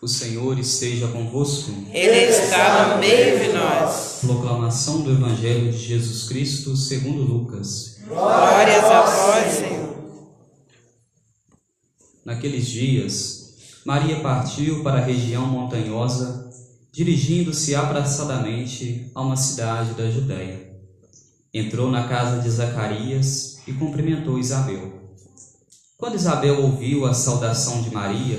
O Senhor esteja convosco. Ele está no meio de nós. Proclamação do Evangelho de Jesus Cristo segundo Lucas. Glórias a vós, Senhor. Naqueles dias, Maria partiu para a região montanhosa, dirigindo-se apressadamente a uma cidade da Judéia. Entrou na casa de Zacarias e cumprimentou Isabel. Quando Isabel ouviu a saudação de Maria,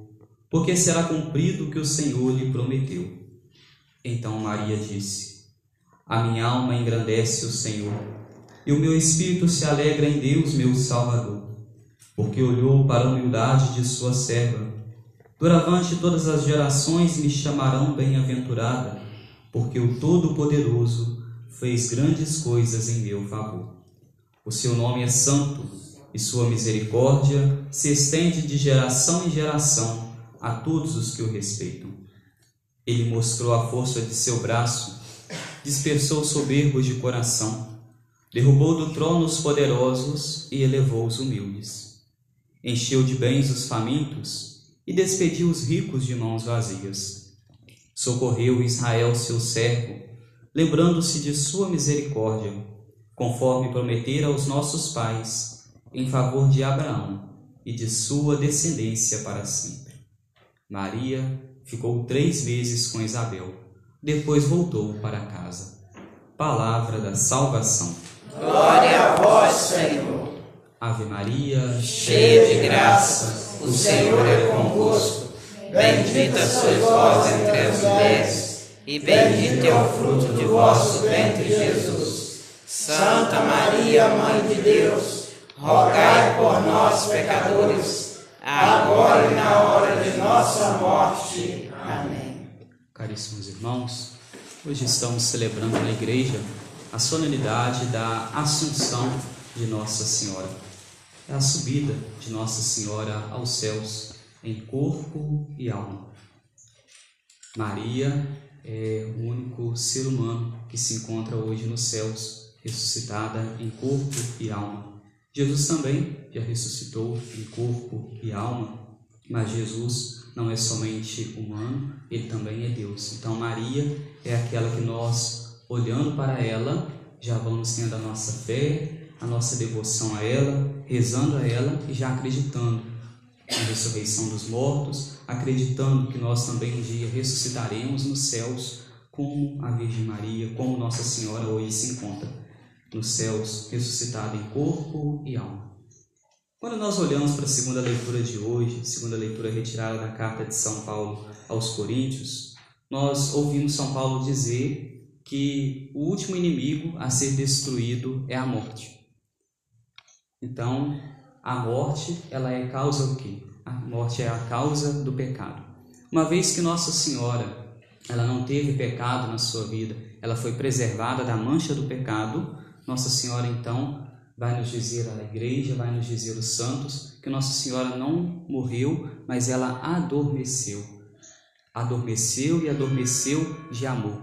porque será cumprido o que o Senhor lhe prometeu. Então Maria disse: A minha alma engrandece o Senhor, e o meu espírito se alegra em Deus, meu Salvador, porque olhou para a humildade de sua serva. Doravante todas as gerações me chamarão bem-aventurada, porque o Todo-Poderoso fez grandes coisas em meu favor. O seu nome é santo, e sua misericórdia se estende de geração em geração a todos os que o respeitam. Ele mostrou a força de seu braço, dispersou soberbos de coração, derrubou do trono os poderosos e elevou os humildes. Encheu de bens os famintos e despediu os ricos de mãos vazias. Socorreu Israel, seu servo, lembrando-se de sua misericórdia, conforme prometera aos nossos pais, em favor de Abraão e de sua descendência para sempre. Maria ficou três meses com Isabel, depois voltou para casa. Palavra da salvação. Glória a vós, Senhor. Ave Maria, cheia de graça, o Senhor é convosco. Bendita sois vós entre as mulheres, e bendito é o fruto de vosso ventre, Jesus. Santa Maria, Mãe de Deus, rogai por nós, pecadores agora e na hora de nossa morte. Amém. Caríssimos irmãos, hoje estamos celebrando na igreja a solenidade da Assunção de Nossa Senhora. É a subida de Nossa Senhora aos céus em corpo e alma. Maria é o único ser humano que se encontra hoje nos céus, ressuscitada em corpo e alma. Jesus também já ressuscitou em corpo e alma, mas Jesus não é somente humano, ele também é Deus. Então, Maria é aquela que nós, olhando para ela, já vamos tendo a nossa fé, a nossa devoção a ela, rezando a ela e já acreditando na ressurreição dos mortos, acreditando que nós também um dia ressuscitaremos nos céus, como a Virgem Maria, como Nossa Senhora hoje se encontra nos céus, ressuscitado em corpo e alma. Quando nós olhamos para a segunda leitura de hoje, segunda leitura retirada da carta de São Paulo aos Coríntios, nós ouvimos São Paulo dizer que o último inimigo a ser destruído é a morte. Então, a morte, ela é causa o quê? A morte é a causa do pecado. Uma vez que Nossa Senhora, ela não teve pecado na sua vida, ela foi preservada da mancha do pecado, nossa Senhora, então, vai nos dizer a igreja, vai nos dizer os santos, que Nossa Senhora não morreu, mas ela adormeceu. Adormeceu e adormeceu de amor.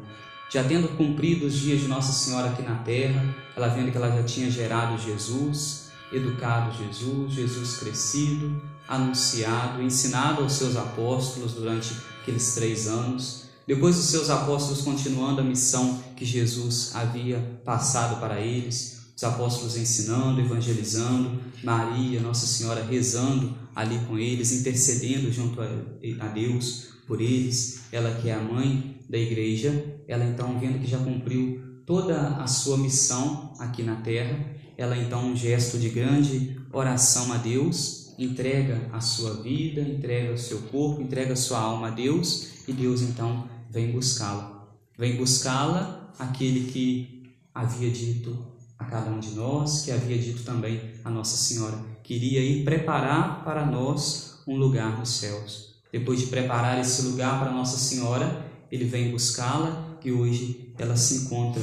Já tendo cumprido os dias de Nossa Senhora aqui na terra, ela vendo que ela já tinha gerado Jesus, educado Jesus, Jesus crescido, anunciado, ensinado aos seus apóstolos durante aqueles três anos, depois os seus apóstolos continuando a missão que Jesus havia passado para eles, os apóstolos ensinando, evangelizando, Maria, Nossa Senhora rezando ali com eles, intercedendo junto a Deus por eles, ela que é a mãe da igreja, ela então vendo que já cumpriu toda a sua missão aqui na terra, ela então um gesto de grande oração a Deus, entrega a sua vida, entrega o seu corpo, entrega a sua alma a Deus, e Deus então vem buscá-la. Vem buscá-la aquele que havia dito a cada um de nós, que havia dito também a Nossa Senhora, que iria ir preparar para nós um lugar nos céus. Depois de preparar esse lugar para Nossa Senhora, ele vem buscá-la e hoje ela se encontra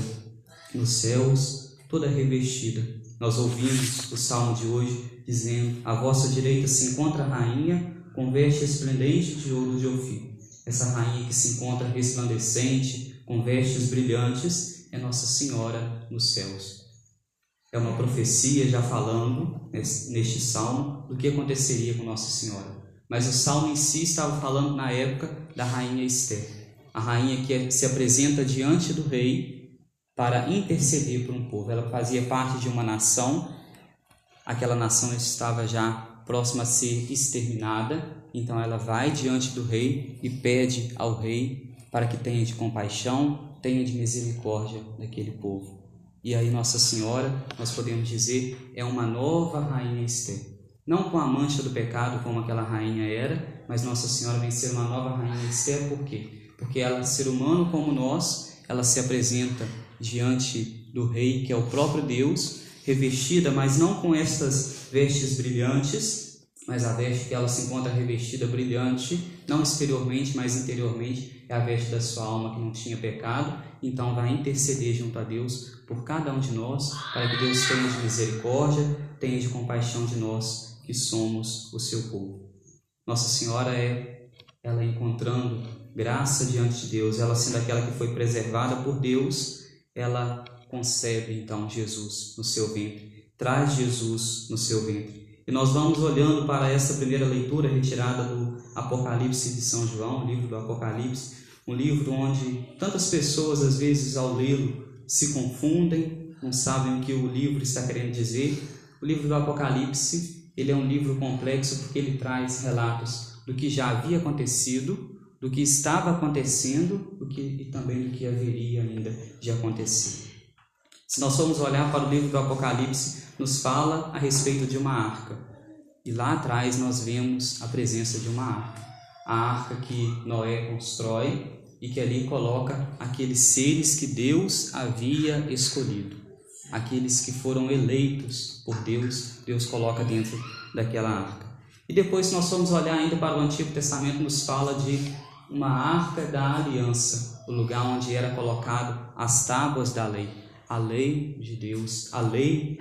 nos céus, toda revestida. Nós ouvimos o salmo de hoje dizendo: À vossa direita se encontra a rainha com veste esplendente de ouro de Ofir. Essa rainha que se encontra resplandecente, com vestes brilhantes, é Nossa Senhora nos céus. É uma profecia já falando neste salmo do que aconteceria com Nossa Senhora. Mas o salmo em si estava falando na época da rainha Esther, a rainha que se apresenta diante do rei para interceder por um povo. Ela fazia parte de uma nação, aquela nação estava já próxima a ser exterminada, então ela vai diante do rei e pede ao rei para que tenha de compaixão, tenha de misericórdia daquele povo. E aí Nossa Senhora, nós podemos dizer, é uma nova rainha Esther não com a mancha do pecado como aquela rainha era, mas Nossa Senhora vem ser uma nova rainha Esther, por quê? Porque ela, ser humano como nós, ela se apresenta diante do rei, que é o próprio Deus, revestida, mas não com estas vestes brilhantes, mas a veste que ela se encontra revestida brilhante, não exteriormente, mas interiormente, é a veste da sua alma que não tinha pecado, então vai interceder junto a Deus por cada um de nós, para que Deus tenha de misericórdia, tenha de compaixão de nós que somos o seu povo. Nossa Senhora é ela encontrando graça diante de Deus, ela sendo aquela que foi preservada por Deus, ela concebe então Jesus no seu ventre, traz Jesus no seu ventre. E nós vamos olhando para essa primeira leitura retirada do Apocalipse de São João, o livro do Apocalipse, um livro onde tantas pessoas às vezes ao lê-lo se confundem, não sabem o que o livro está querendo dizer. O livro do Apocalipse ele é um livro complexo porque ele traz relatos do que já havia acontecido, do que estava acontecendo do que, e também do que haveria ainda de acontecer. Se nós formos olhar para o livro do Apocalipse, nos fala a respeito de uma arca. E lá atrás nós vemos a presença de uma arca. A arca que Noé constrói e que ali coloca aqueles seres que Deus havia escolhido aqueles que foram eleitos por Deus, Deus coloca dentro daquela arca. E depois, se nós formos olhar ainda para o Antigo Testamento, nos fala de uma arca da aliança, o lugar onde era colocado as tábuas da lei, a lei de Deus, a lei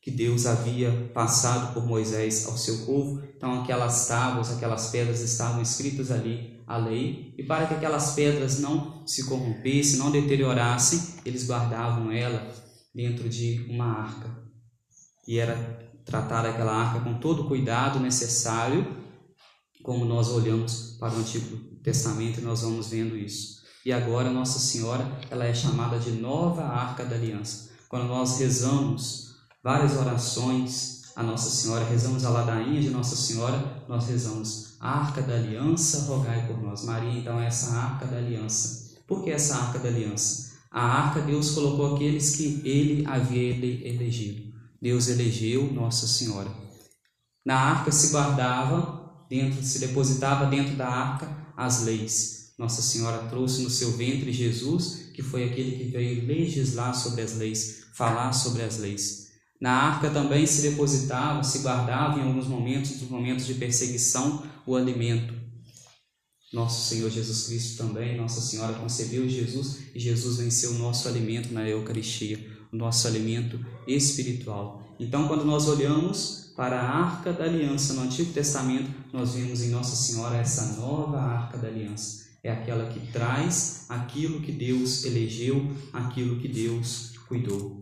que Deus havia passado por Moisés ao seu povo. Então, aquelas tábuas, aquelas pedras estavam escritas ali, a lei, e para que aquelas pedras não se corrompessem, não deteriorassem, eles guardavam ela dentro de uma arca. E era tratada aquela arca com todo o cuidado necessário, como nós olhamos para o Antigo Testamento e nós vamos vendo isso. E agora Nossa Senhora, ela é chamada de Nova Arca da Aliança. Quando nós rezamos várias orações a Nossa Senhora, rezamos a ladainha de Nossa Senhora, nós rezamos Arca da Aliança, rogai por nós. Maria, então, é essa Arca da Aliança. Por que essa Arca da Aliança? A arca Deus colocou aqueles que ele havia elegido. Deus elegeu Nossa Senhora. Na arca se guardava, dentro se depositava dentro da arca as leis. Nossa Senhora trouxe no seu ventre Jesus, que foi aquele que veio legislar sobre as leis, falar sobre as leis. Na arca também se depositava, se guardava em alguns momentos, nos momentos de perseguição, o alimento. Nosso Senhor Jesus Cristo também, Nossa Senhora concebeu Jesus e Jesus venceu o nosso alimento na Eucaristia, o nosso alimento espiritual. Então, quando nós olhamos para a arca da aliança no Antigo Testamento, nós vemos em Nossa Senhora essa nova arca da aliança. É aquela que traz aquilo que Deus elegeu, aquilo que Deus cuidou.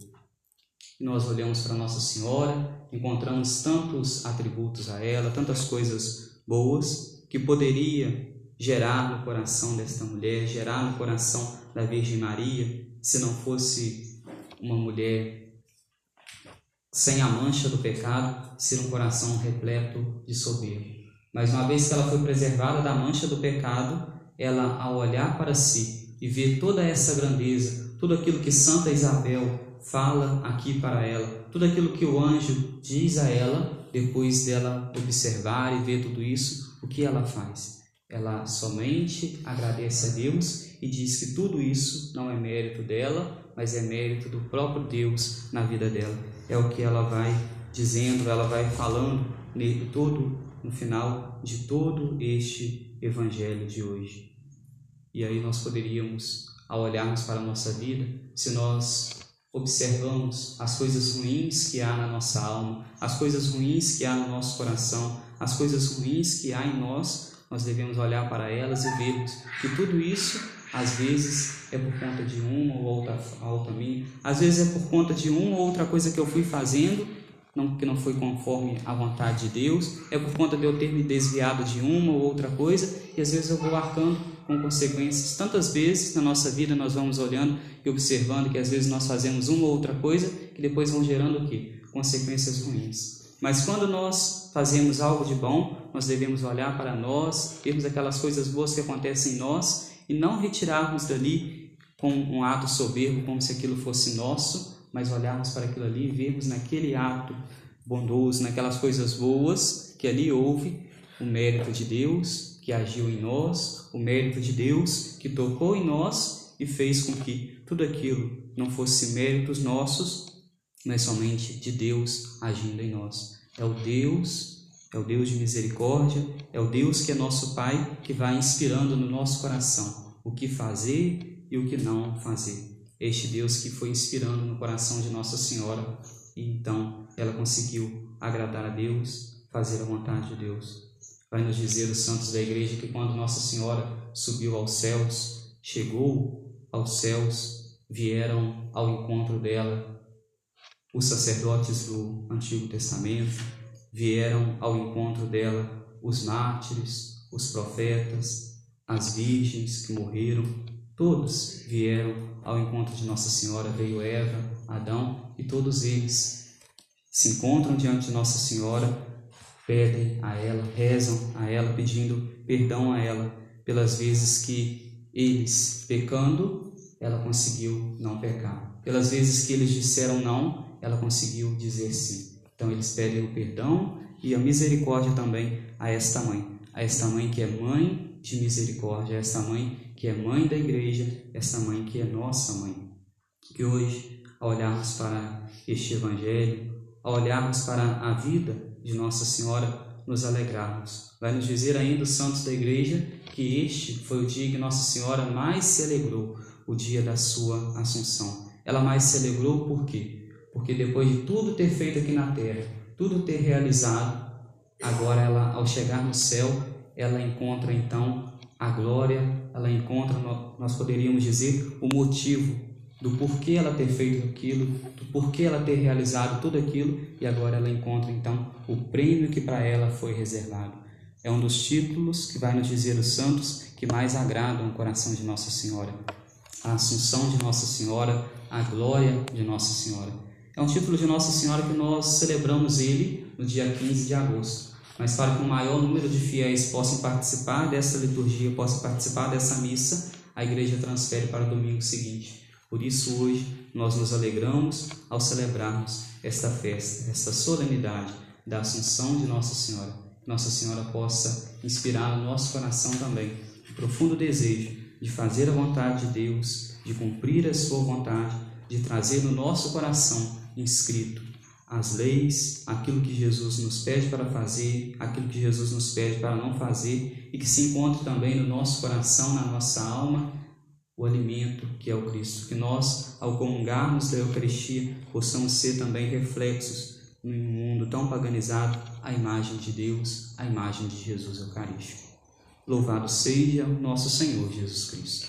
Nós olhamos para Nossa Senhora, encontramos tantos atributos a ela, tantas coisas boas que poderia gerar no coração desta mulher, gerar no coração da Virgem Maria, se não fosse uma mulher sem a mancha do pecado, ser um coração repleto de soberba. Mas uma vez que ela foi preservada da mancha do pecado, ela, ao olhar para si e ver toda essa grandeza, tudo aquilo que Santa Isabel fala aqui para ela, tudo aquilo que o anjo diz a ela, depois dela observar e ver tudo isso, o que ela faz? Ela somente agradece a Deus e diz que tudo isso não é mérito dela, mas é mérito do próprio Deus na vida dela. É o que ela vai dizendo, ela vai falando todo no final de todo este evangelho de hoje. E aí nós poderíamos, ao olharmos para a nossa vida, se nós observamos as coisas ruins que há na nossa alma, as coisas ruins que há no nosso coração, as coisas ruins que há em nós, nós devemos olhar para elas e vermos que tudo isso, às vezes, é por conta de uma ou outra, outra minha, às vezes é por conta de uma ou outra coisa que eu fui fazendo não, que não foi conforme a vontade de Deus, é por conta de eu ter me desviado de uma ou outra coisa, e às vezes eu vou arcando com consequências. Tantas vezes na nossa vida nós vamos olhando e observando que às vezes nós fazemos uma ou outra coisa que depois vão gerando o quê? Consequências ruins. Mas quando nós fazemos algo de bom, nós devemos olhar para nós, vermos aquelas coisas boas que acontecem em nós e não retirarmos dali com um ato soberbo, como se aquilo fosse nosso, mas olharmos para aquilo ali e vermos naquele ato bondoso, naquelas coisas boas que ali houve, o mérito de Deus que agiu em nós, o mérito de Deus que tocou em nós e fez com que tudo aquilo não fosse méritos nossos, mas somente de Deus agindo em nós. É o Deus, é o Deus de misericórdia, é o Deus que é nosso Pai que vai inspirando no nosso coração o que fazer e o que não fazer este Deus que foi inspirando no coração de Nossa Senhora, e então ela conseguiu agradar a Deus, fazer a vontade de Deus. Vai nos dizer os santos da igreja que quando Nossa Senhora subiu aos céus, chegou aos céus, vieram ao encontro dela os sacerdotes do Antigo Testamento, vieram ao encontro dela os mártires, os profetas, as virgens que morreram, todos vieram ao encontro de Nossa Senhora veio Eva, Adão e todos eles se encontram diante de Nossa Senhora, pedem a ela, rezam a ela, pedindo perdão a ela pelas vezes que eles, pecando, ela conseguiu não pecar. Pelas vezes que eles disseram não, ela conseguiu dizer sim. Então eles pedem o perdão e a misericórdia também a esta mãe, a esta mãe que é mãe de misericórdia, a esta mãe que é mãe da igreja, essa mãe que é nossa mãe. Que hoje, ao olharmos para este Evangelho, ao olharmos para a vida de Nossa Senhora, nos alegrarmos. Vai nos dizer ainda os santos da igreja que este foi o dia que Nossa Senhora mais se alegrou, o dia da sua Assunção. Ela mais se alegrou por quê? Porque depois de tudo ter feito aqui na terra, tudo ter realizado, agora ela, ao chegar no céu, ela encontra então a glória, ela encontra, nós poderíamos dizer, o motivo do porquê ela ter feito aquilo, do porquê ela ter realizado tudo aquilo, e agora ela encontra então o prêmio que para ela foi reservado. É um dos títulos que vai nos dizer os santos que mais agradam o coração de Nossa Senhora. A Assunção de Nossa Senhora, a glória de Nossa Senhora. É um título de Nossa Senhora que nós celebramos ele no dia 15 de agosto mas para que um maior número de fiéis possam participar dessa liturgia, possam participar dessa missa, a igreja transfere para o domingo seguinte. Por isso, hoje, nós nos alegramos ao celebrarmos esta festa, esta solenidade da Assunção de Nossa Senhora. Que Nossa Senhora possa inspirar no nosso coração também o profundo desejo de fazer a vontade de Deus, de cumprir a sua vontade, de trazer no nosso coração inscrito as leis, aquilo que Jesus nos pede para fazer, aquilo que Jesus nos pede para não fazer e que se encontre também no nosso coração, na nossa alma, o alimento que é o Cristo. Que nós, ao comungarmos da Eucaristia, possamos ser também reflexos num mundo tão paganizado, a imagem de Deus, a imagem de Jesus Eucarístico. Louvado seja o nosso Senhor Jesus Cristo.